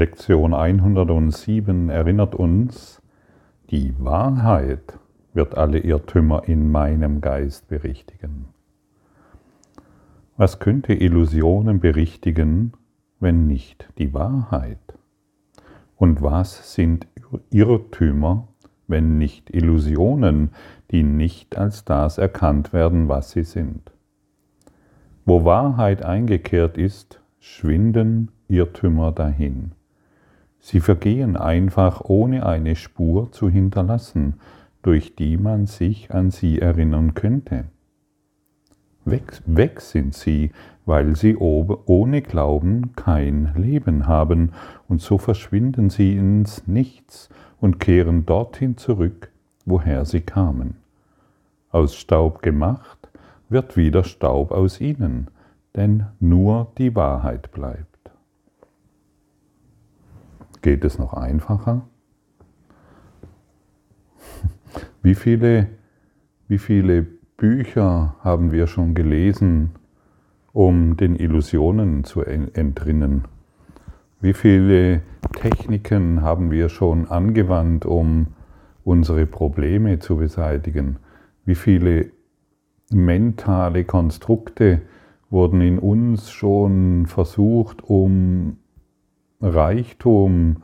Lektion 107 erinnert uns, die Wahrheit wird alle Irrtümer in meinem Geist berichtigen. Was könnte Illusionen berichtigen, wenn nicht die Wahrheit? Und was sind Irrtümer, wenn nicht Illusionen, die nicht als das erkannt werden, was sie sind? Wo Wahrheit eingekehrt ist, schwinden Irrtümer dahin. Sie vergehen einfach ohne eine Spur zu hinterlassen, durch die man sich an sie erinnern könnte. Weg, weg sind sie, weil sie ohne Glauben kein Leben haben, und so verschwinden sie ins Nichts und kehren dorthin zurück, woher sie kamen. Aus Staub gemacht wird wieder Staub aus ihnen, denn nur die Wahrheit bleibt. Geht es noch einfacher? Wie viele, wie viele Bücher haben wir schon gelesen, um den Illusionen zu entrinnen? Wie viele Techniken haben wir schon angewandt, um unsere Probleme zu beseitigen? Wie viele mentale Konstrukte wurden in uns schon versucht, um Reichtum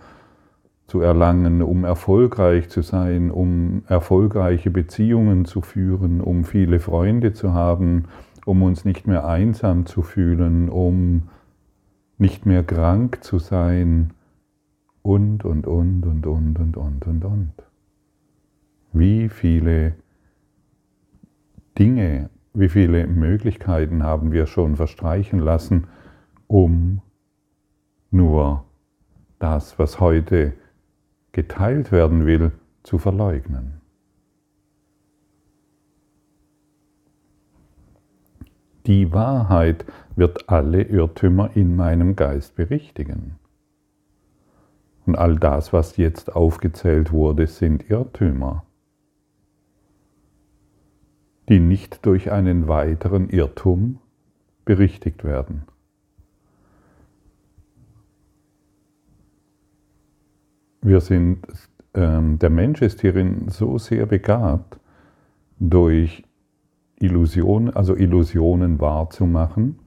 zu erlangen, um erfolgreich zu sein, um erfolgreiche Beziehungen zu führen, um viele Freunde zu haben, um uns nicht mehr einsam zu fühlen, um nicht mehr krank zu sein und, und, und, und, und, und, und, und, und. Wie viele Dinge, wie viele Möglichkeiten haben wir schon verstreichen lassen, um nur das, was heute geteilt werden will, zu verleugnen. Die Wahrheit wird alle Irrtümer in meinem Geist berichtigen. Und all das, was jetzt aufgezählt wurde, sind Irrtümer, die nicht durch einen weiteren Irrtum berichtigt werden. Wir sind, ähm, der Mensch ist hierin so sehr begabt, durch Illusionen, also Illusionen wahrzumachen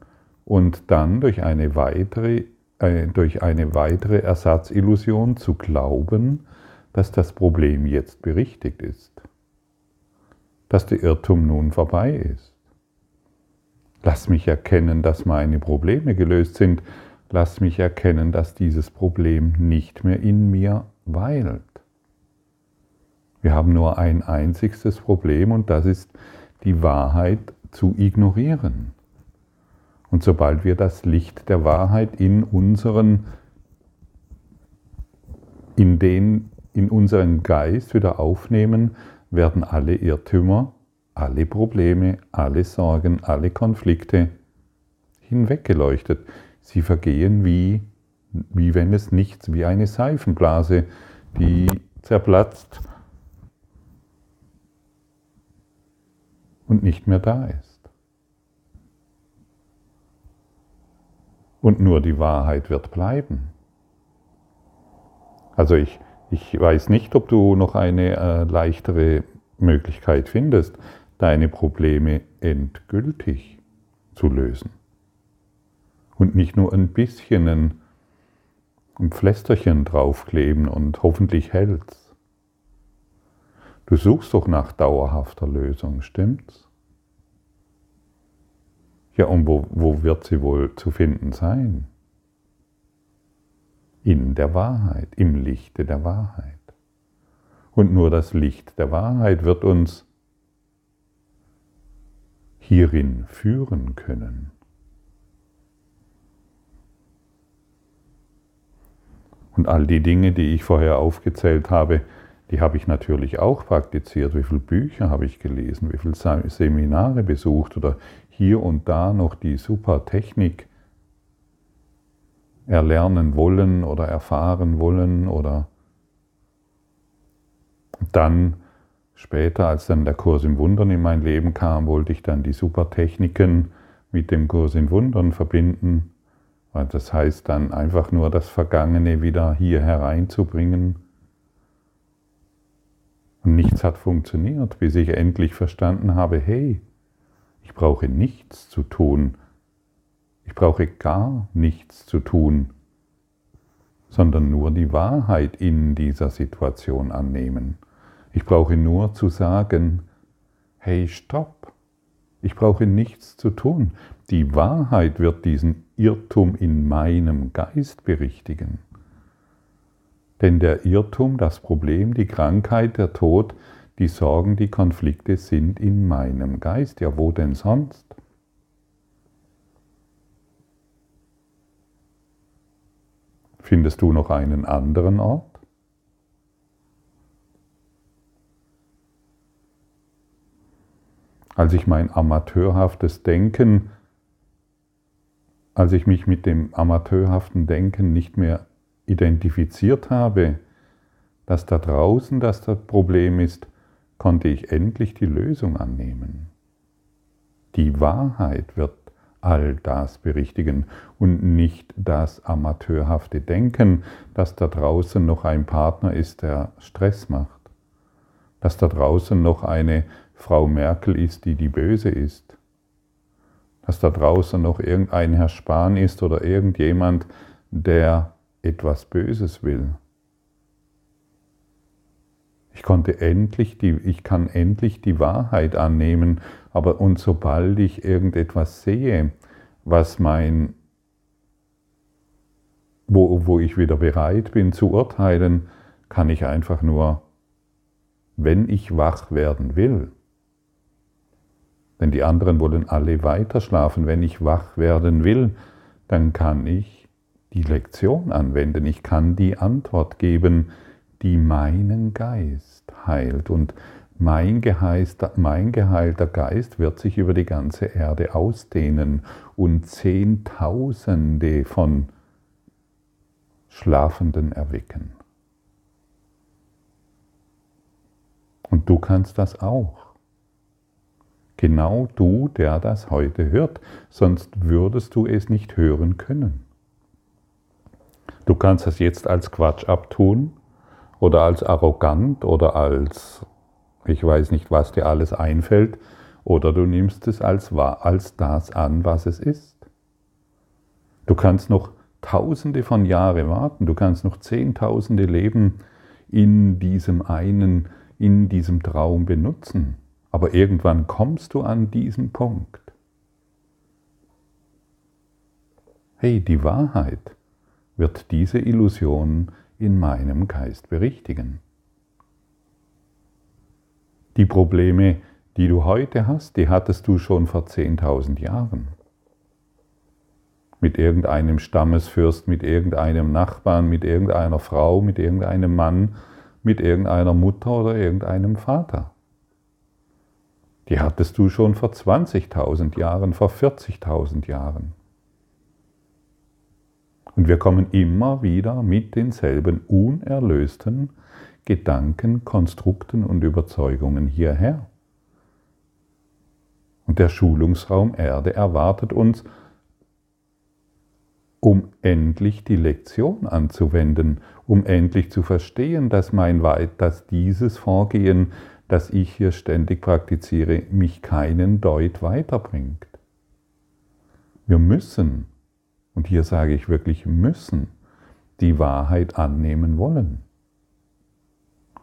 und dann durch eine weitere, äh, durch eine weitere Ersatzillusion zu glauben, dass das Problem jetzt berichtigt ist, dass der Irrtum nun vorbei ist. Lass mich erkennen, dass meine Probleme gelöst sind, lass mich erkennen, dass dieses Problem nicht mehr in mir weilt. Wir haben nur ein einziges Problem und das ist die Wahrheit zu ignorieren. Und sobald wir das Licht der Wahrheit in unseren, in den, in unseren Geist wieder aufnehmen, werden alle Irrtümer, alle Probleme, alle Sorgen, alle Konflikte hinweggeleuchtet. Sie vergehen wie, wie wenn es nichts, wie eine Seifenblase, die zerplatzt und nicht mehr da ist. Und nur die Wahrheit wird bleiben. Also ich, ich weiß nicht, ob du noch eine äh, leichtere Möglichkeit findest, deine Probleme endgültig zu lösen und nicht nur ein bisschen ein, ein Pflästerchen draufkleben und hoffentlich hält's. Du suchst doch nach dauerhafter Lösung, stimmt's? Ja, und wo, wo wird sie wohl zu finden sein? In der Wahrheit, im Lichte der Wahrheit. Und nur das Licht der Wahrheit wird uns hierin führen können. Und all die Dinge, die ich vorher aufgezählt habe, die habe ich natürlich auch praktiziert. Wie viele Bücher habe ich gelesen, wie viele Seminare besucht? Oder hier und da noch die super Technik erlernen wollen oder erfahren wollen oder dann später, als dann der Kurs im Wundern in mein Leben kam, wollte ich dann die super Techniken mit dem Kurs in Wundern verbinden Das heißt dann einfach nur das Vergangene wieder hier hereinzubringen. Und nichts hat funktioniert, bis ich endlich verstanden habe, hey, ich brauche nichts zu tun. Ich brauche gar nichts zu tun, sondern nur die Wahrheit in dieser Situation annehmen. Ich brauche nur zu sagen, hey, stopp, ich brauche nichts zu tun. Die Wahrheit wird diesen Irrtum in meinem Geist berichtigen. Denn der Irrtum, das Problem, die Krankheit, der Tod, die Sorgen, die Konflikte sind in meinem Geist. Ja, wo denn sonst? Findest du noch einen anderen Ort? Als ich mein amateurhaftes Denken, als ich mich mit dem amateurhaften Denken nicht mehr identifiziert habe, dass da draußen das Problem ist, konnte ich endlich die Lösung annehmen. Die Wahrheit wird all das berichtigen und nicht das amateurhafte Denken, dass da draußen noch ein Partner ist, der Stress macht, dass da draußen noch eine Frau Merkel ist, die die Böse ist, dass da draußen noch irgendein Herr Spahn ist oder irgendjemand, der etwas Böses will. Ich konnte endlich die, ich kann endlich die Wahrheit annehmen, aber und sobald ich irgendetwas sehe, was mein, wo, wo ich wieder bereit bin zu urteilen, kann ich einfach nur, wenn ich wach werden will, denn die anderen wollen alle weiter schlafen, wenn ich wach werden will, dann kann ich die Lektion anwenden, ich kann die Antwort geben, die meinen Geist heilt. Und mein, mein geheilter Geist wird sich über die ganze Erde ausdehnen und Zehntausende von Schlafenden erwecken. Und du kannst das auch. Genau du, der das heute hört, sonst würdest du es nicht hören können. Du kannst es jetzt als Quatsch abtun oder als arrogant oder als, ich weiß nicht, was dir alles einfällt, oder du nimmst es als, als das an, was es ist. Du kannst noch tausende von Jahren warten, du kannst noch zehntausende Leben in diesem einen, in diesem Traum benutzen. Aber irgendwann kommst du an diesen Punkt. Hey, die Wahrheit wird diese Illusion in meinem Geist berichtigen. Die Probleme, die du heute hast, die hattest du schon vor 10.000 Jahren. Mit irgendeinem Stammesfürst, mit irgendeinem Nachbarn, mit irgendeiner Frau, mit irgendeinem Mann, mit irgendeiner Mutter oder irgendeinem Vater. Die hattest du schon vor 20.000 Jahren, vor 40.000 Jahren. Und wir kommen immer wieder mit denselben unerlösten Gedanken, Konstrukten und Überzeugungen hierher. Und der Schulungsraum Erde erwartet uns, um endlich die Lektion anzuwenden, um endlich zu verstehen, dass, mein, dass dieses Vorgehen, das ich hier ständig praktiziere, mich keinen Deut weiterbringt. Wir müssen und hier sage ich wirklich müssen, die Wahrheit annehmen wollen.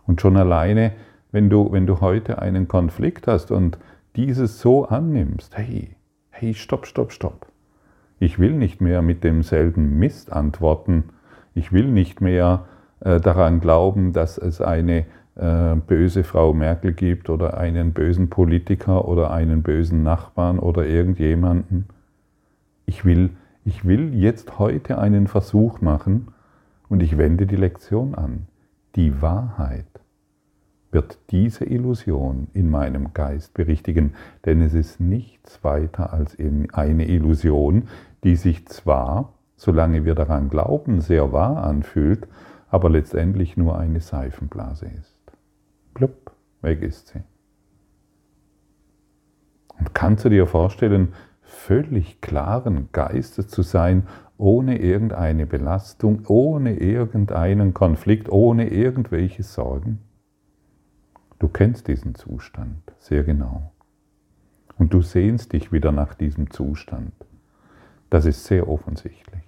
Und schon alleine, wenn du, wenn du heute einen Konflikt hast und dieses so annimmst, hey, hey, stopp, stopp, stopp. Ich will nicht mehr mit demselben Mist antworten. Ich will nicht mehr äh, daran glauben, dass es eine böse Frau Merkel gibt oder einen bösen Politiker oder einen bösen Nachbarn oder irgendjemanden. Ich will ich will jetzt heute einen Versuch machen und ich wende die Lektion an. Die Wahrheit wird diese Illusion in meinem Geist berichtigen, denn es ist nichts weiter als eine Illusion, die sich zwar, solange wir daran glauben, sehr wahr anfühlt, aber letztendlich nur eine Seifenblase ist. Plupp, weg ist sie. Und kannst du dir vorstellen, völlig klaren Geistes zu sein, ohne irgendeine Belastung, ohne irgendeinen Konflikt, ohne irgendwelche Sorgen? Du kennst diesen Zustand sehr genau. Und du sehnst dich wieder nach diesem Zustand. Das ist sehr offensichtlich.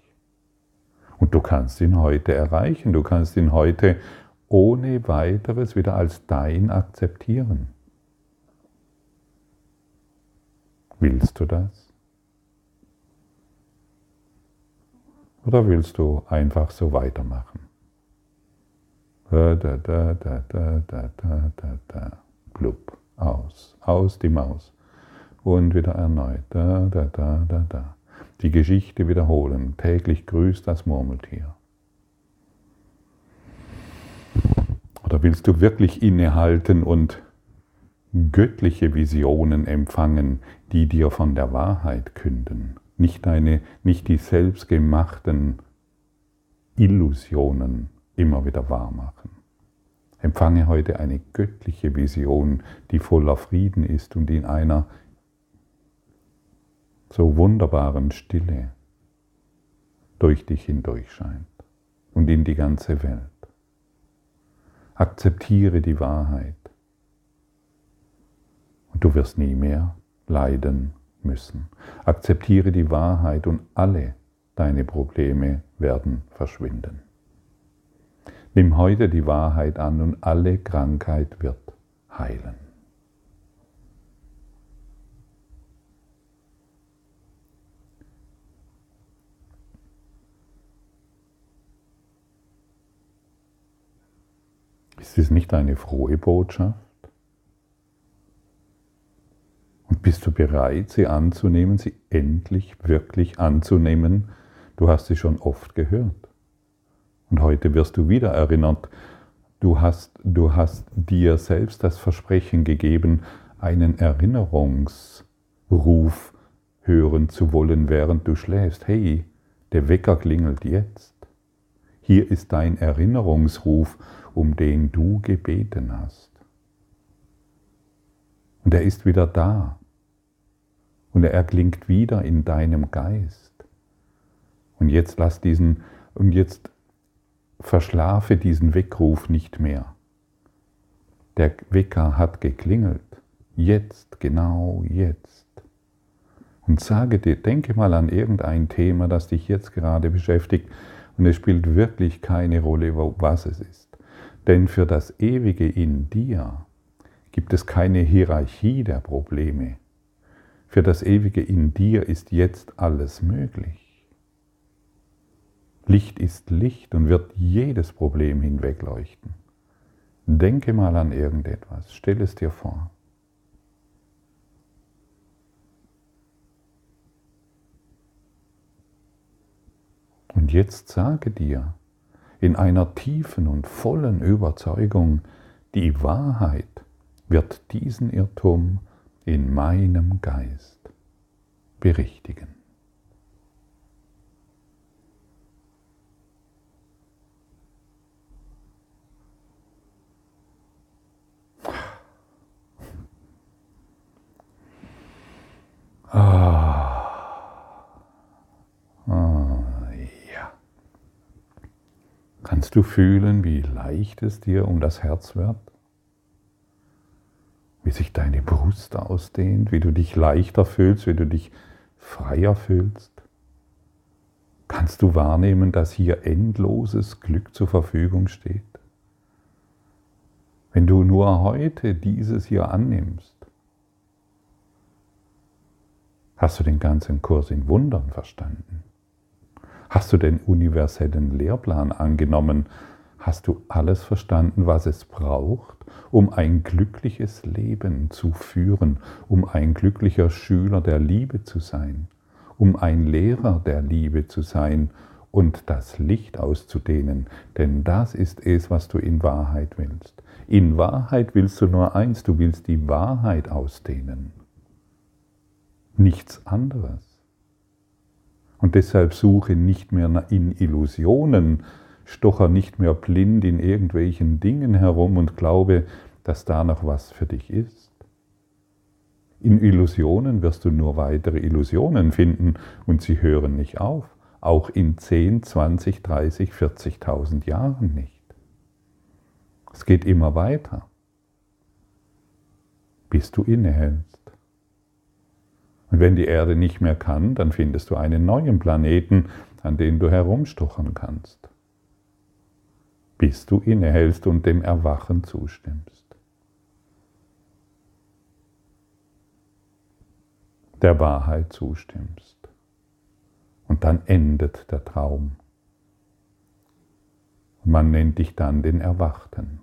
Und du kannst ihn heute erreichen. Du kannst ihn heute ohne weiteres wieder als dein akzeptieren. Willst du das? Oder willst du einfach so weitermachen? Da, da, da, da, da, da, da, da, blub, aus, aus die Maus. Und wieder erneut, da, da, da, da, da. Die Geschichte wiederholen, täglich grüßt das Murmeltier. Oder willst du wirklich innehalten und göttliche Visionen empfangen, die dir von der Wahrheit künden? Nicht, deine, nicht die selbstgemachten Illusionen immer wieder wahr machen. Empfange heute eine göttliche Vision, die voller Frieden ist und in einer so wunderbaren Stille durch dich hindurch scheint und in die ganze Welt. Akzeptiere die Wahrheit und du wirst nie mehr leiden müssen. Akzeptiere die Wahrheit und alle deine Probleme werden verschwinden. Nimm heute die Wahrheit an und alle Krankheit wird heilen. Ist es nicht eine frohe Botschaft? Und bist du bereit, sie anzunehmen, sie endlich wirklich anzunehmen? Du hast sie schon oft gehört. Und heute wirst du wieder erinnert, du hast, du hast dir selbst das Versprechen gegeben, einen Erinnerungsruf hören zu wollen, während du schläfst. Hey, der Wecker klingelt jetzt. Hier ist dein Erinnerungsruf, um den du gebeten hast. Und er ist wieder da. Und er erklingt wieder in deinem Geist. Und jetzt lass diesen, und jetzt verschlafe diesen Weckruf nicht mehr. Der Wecker hat geklingelt. Jetzt, genau jetzt. Und sage dir, denke mal an irgendein Thema, das dich jetzt gerade beschäftigt. Und es spielt wirklich keine Rolle, was es ist. Denn für das Ewige in dir gibt es keine Hierarchie der Probleme. Für das Ewige in dir ist jetzt alles möglich. Licht ist Licht und wird jedes Problem hinwegleuchten. Denke mal an irgendetwas, stell es dir vor. Und jetzt sage dir in einer tiefen und vollen Überzeugung, die Wahrheit wird diesen Irrtum in meinem Geist berichtigen. Ah. Ah, ja. Kannst du fühlen, wie leicht es dir um das Herz wird? Wie sich deine Brust ausdehnt, wie du dich leichter fühlst, wie du dich freier fühlst? Kannst du wahrnehmen, dass hier endloses Glück zur Verfügung steht? Wenn du nur heute dieses hier annimmst, Hast du den ganzen Kurs in Wundern verstanden? Hast du den universellen Lehrplan angenommen? Hast du alles verstanden, was es braucht, um ein glückliches Leben zu führen, um ein glücklicher Schüler der Liebe zu sein, um ein Lehrer der Liebe zu sein und das Licht auszudehnen? Denn das ist es, was du in Wahrheit willst. In Wahrheit willst du nur eins, du willst die Wahrheit ausdehnen nichts anderes. Und deshalb suche nicht mehr in Illusionen, stocher nicht mehr blind in irgendwelchen Dingen herum und glaube, dass da noch was für dich ist. In Illusionen wirst du nur weitere Illusionen finden und sie hören nicht auf. auch in 10, 20, 30, 40.000 Jahren nicht. Es geht immer weiter, bis du innehältst. Und wenn die Erde nicht mehr kann, dann findest du einen neuen Planeten, an den du herumstochern kannst, bis du innehältst und dem Erwachen zustimmst. Der Wahrheit zustimmst. Und dann endet der Traum. man nennt dich dann den Erwachten,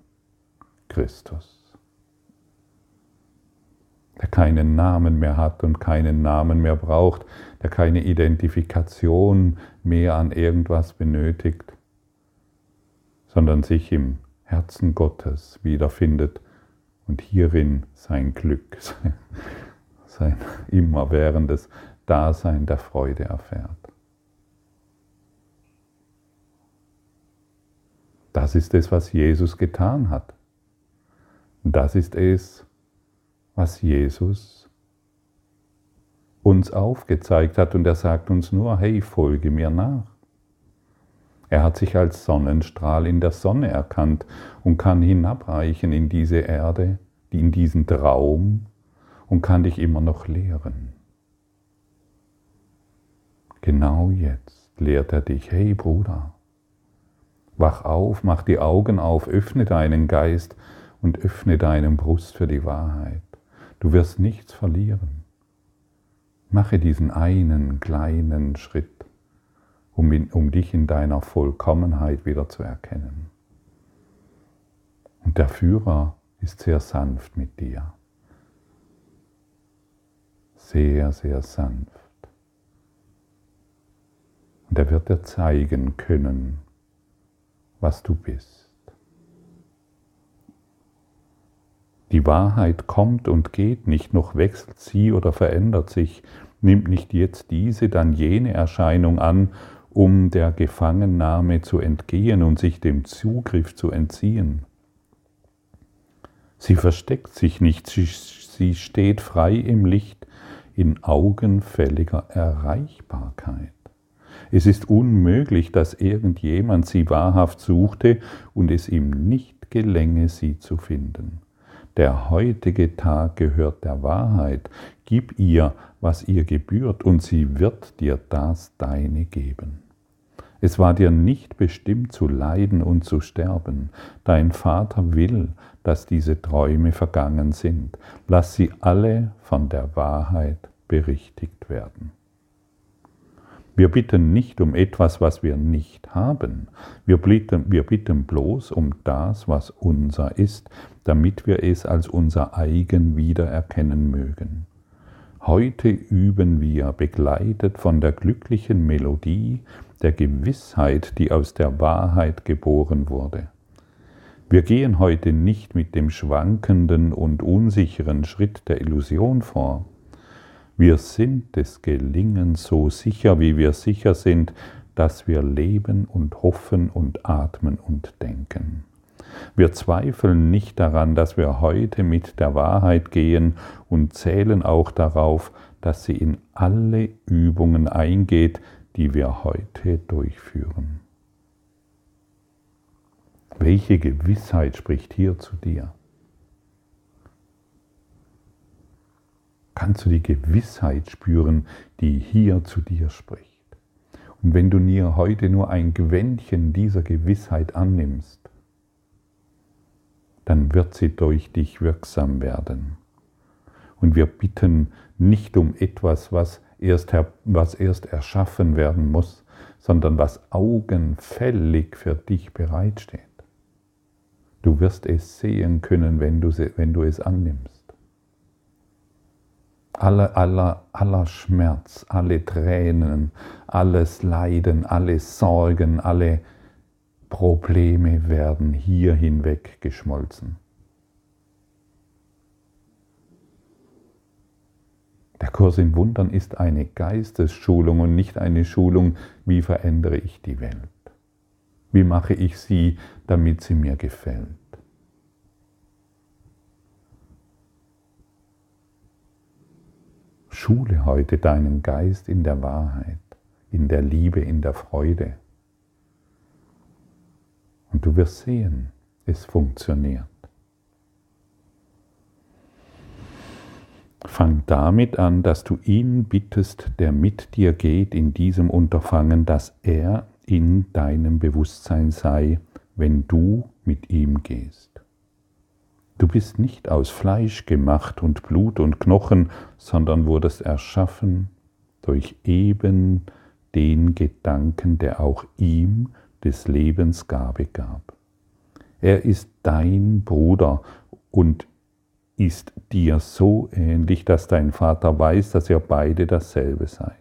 Christus der keinen Namen mehr hat und keinen Namen mehr braucht, der keine Identifikation mehr an irgendwas benötigt, sondern sich im Herzen Gottes wiederfindet und hierin sein Glück, sein immerwährendes Dasein der Freude erfährt. Das ist es, was Jesus getan hat. Das ist es, was Jesus uns aufgezeigt hat. Und er sagt uns nur, hey, folge mir nach. Er hat sich als Sonnenstrahl in der Sonne erkannt und kann hinabreichen in diese Erde, in diesen Traum und kann dich immer noch lehren. Genau jetzt lehrt er dich, hey Bruder, wach auf, mach die Augen auf, öffne deinen Geist und öffne deinen Brust für die Wahrheit. Du wirst nichts verlieren. Mache diesen einen kleinen Schritt, um, in, um dich in deiner Vollkommenheit wieder zu erkennen. Und der Führer ist sehr sanft mit dir. Sehr, sehr sanft. Und er wird dir zeigen können, was du bist. Die Wahrheit kommt und geht nicht, noch wechselt sie oder verändert sich, nimmt nicht jetzt diese, dann jene Erscheinung an, um der Gefangennahme zu entgehen und sich dem Zugriff zu entziehen. Sie versteckt sich nicht, sie, steht frei im Licht in augenfälliger Erreichbarkeit. Es ist unmöglich, dass irgendjemand sie wahrhaft suchte und es ihm nicht gelänge, sie zu finden. Der heutige Tag gehört der Wahrheit. Gib ihr, was ihr gebührt, und sie wird dir das Deine geben. Es war dir nicht bestimmt zu leiden und zu sterben. Dein Vater will, dass diese Träume vergangen sind. Lass sie alle von der Wahrheit berichtigt werden. Wir bitten nicht um etwas, was wir nicht haben. Wir bitten, wir bitten bloß um das, was unser ist, damit wir es als unser eigen wiedererkennen mögen. Heute üben wir, begleitet von der glücklichen Melodie der Gewissheit, die aus der Wahrheit geboren wurde. Wir gehen heute nicht mit dem schwankenden und unsicheren Schritt der Illusion vor, wir sind des Gelingens so sicher, wie wir sicher sind, dass wir leben und hoffen und atmen und denken. Wir zweifeln nicht daran, dass wir heute mit der Wahrheit gehen und zählen auch darauf, dass sie in alle Übungen eingeht, die wir heute durchführen. Welche Gewissheit spricht hier zu dir? kannst du die Gewissheit spüren, die hier zu dir spricht. Und wenn du mir heute nur ein Gewändchen dieser Gewissheit annimmst, dann wird sie durch dich wirksam werden. Und wir bitten nicht um etwas, was erst, was erst erschaffen werden muss, sondern was augenfällig für dich bereitsteht. Du wirst es sehen können, wenn du, wenn du es annimmst aller, aller, aller Schmerz, alle Tränen, alles Leiden, alle Sorgen, alle Probleme werden hier hinweg geschmolzen. Der Kurs in Wundern ist eine Geistesschulung und nicht eine Schulung, wie verändere ich die Welt. Wie mache ich sie, damit sie mir gefällt. Schule heute deinen Geist in der Wahrheit, in der Liebe, in der Freude. Du wirst sehen, es funktioniert. Fang damit an, dass du ihn bittest, der mit dir geht in diesem Unterfangen, dass er in deinem Bewusstsein sei, wenn du mit ihm gehst. Du bist nicht aus Fleisch gemacht und Blut und Knochen, sondern wurdest erschaffen durch eben den Gedanken, der auch ihm des Lebens Gabe gab. Er ist dein Bruder und ist dir so ähnlich, dass dein Vater weiß, dass ihr beide dasselbe seid.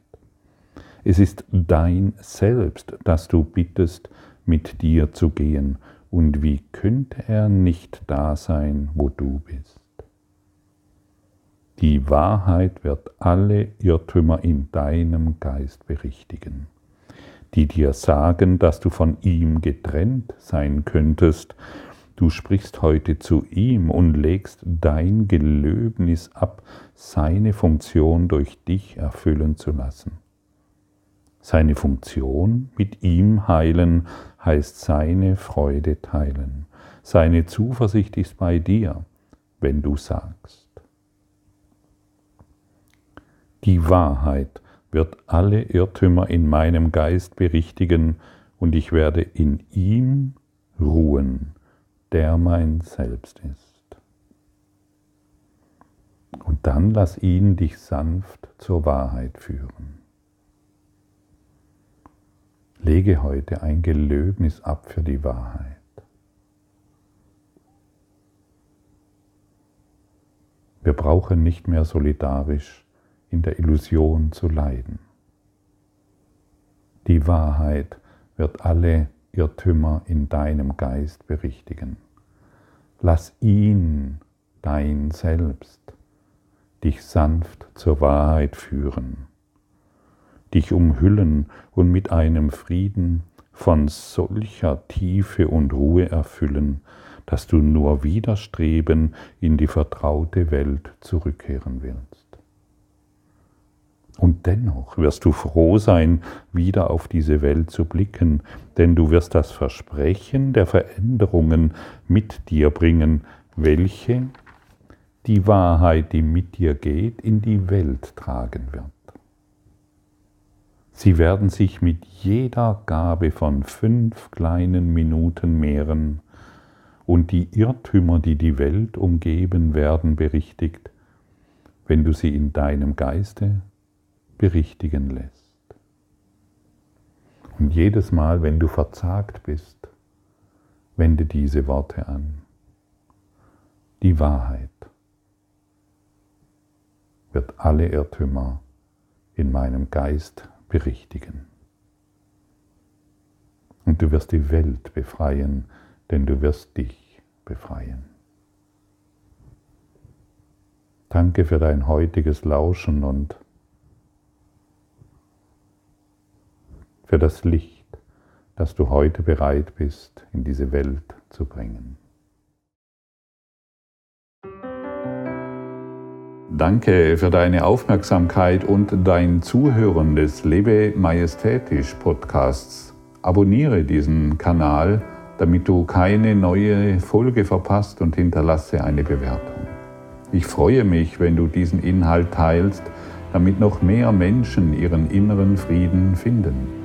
Es ist dein Selbst, das du bittest, mit dir zu gehen. Und wie könnte er nicht da sein, wo du bist? Die Wahrheit wird alle Irrtümer in deinem Geist berichtigen, die dir sagen, dass du von ihm getrennt sein könntest Du sprichst heute zu ihm und legst dein Gelöbnis ab, seine Funktion durch dich erfüllen zu lassen. Seine Funktion mit ihm heilen heißt seine Freude teilen. Seine Zuversicht ist bei dir, wenn du sagst. Die Wahrheit wird alle Irrtümer in meinem Geist berichtigen und ich werde in ihm ruhen der mein Selbst ist. Und dann lass ihn dich sanft zur Wahrheit führen. Lege heute ein Gelöbnis ab für die Wahrheit. Wir brauchen nicht mehr solidarisch in der Illusion zu leiden. Die Wahrheit wird alle Irrtümer in deinem Geist berichtigen. Lass ihn, dein Selbst, dich sanft zur Wahrheit führen, dich umhüllen und mit einem Frieden von solcher Tiefe und Ruhe erfüllen, dass du nur widerstreben in die vertraute Welt zurückkehren willst. Und dennoch wirst du froh sein, wieder auf diese Welt zu blicken, denn du wirst das Versprechen der Veränderungen mit dir bringen, welche die Wahrheit, die mit dir geht, in die Welt tragen wird. Sie werden sich mit jeder Gabe von fünf kleinen Minuten mehren und die Irrtümer, die die Welt umgeben, werden berichtigt, wenn du sie in deinem Geiste berichtigen lässt. Und jedes Mal, wenn du verzagt bist, wende diese Worte an. Die Wahrheit wird alle Irrtümer in meinem Geist berichtigen. Und du wirst die Welt befreien, denn du wirst dich befreien. Danke für dein heutiges Lauschen und für das Licht, das du heute bereit bist, in diese Welt zu bringen. Danke für deine Aufmerksamkeit und dein Zuhören des Lebe Majestätisch Podcasts. Abonniere diesen Kanal, damit du keine neue Folge verpasst und hinterlasse eine Bewertung. Ich freue mich, wenn du diesen Inhalt teilst, damit noch mehr Menschen ihren inneren Frieden finden.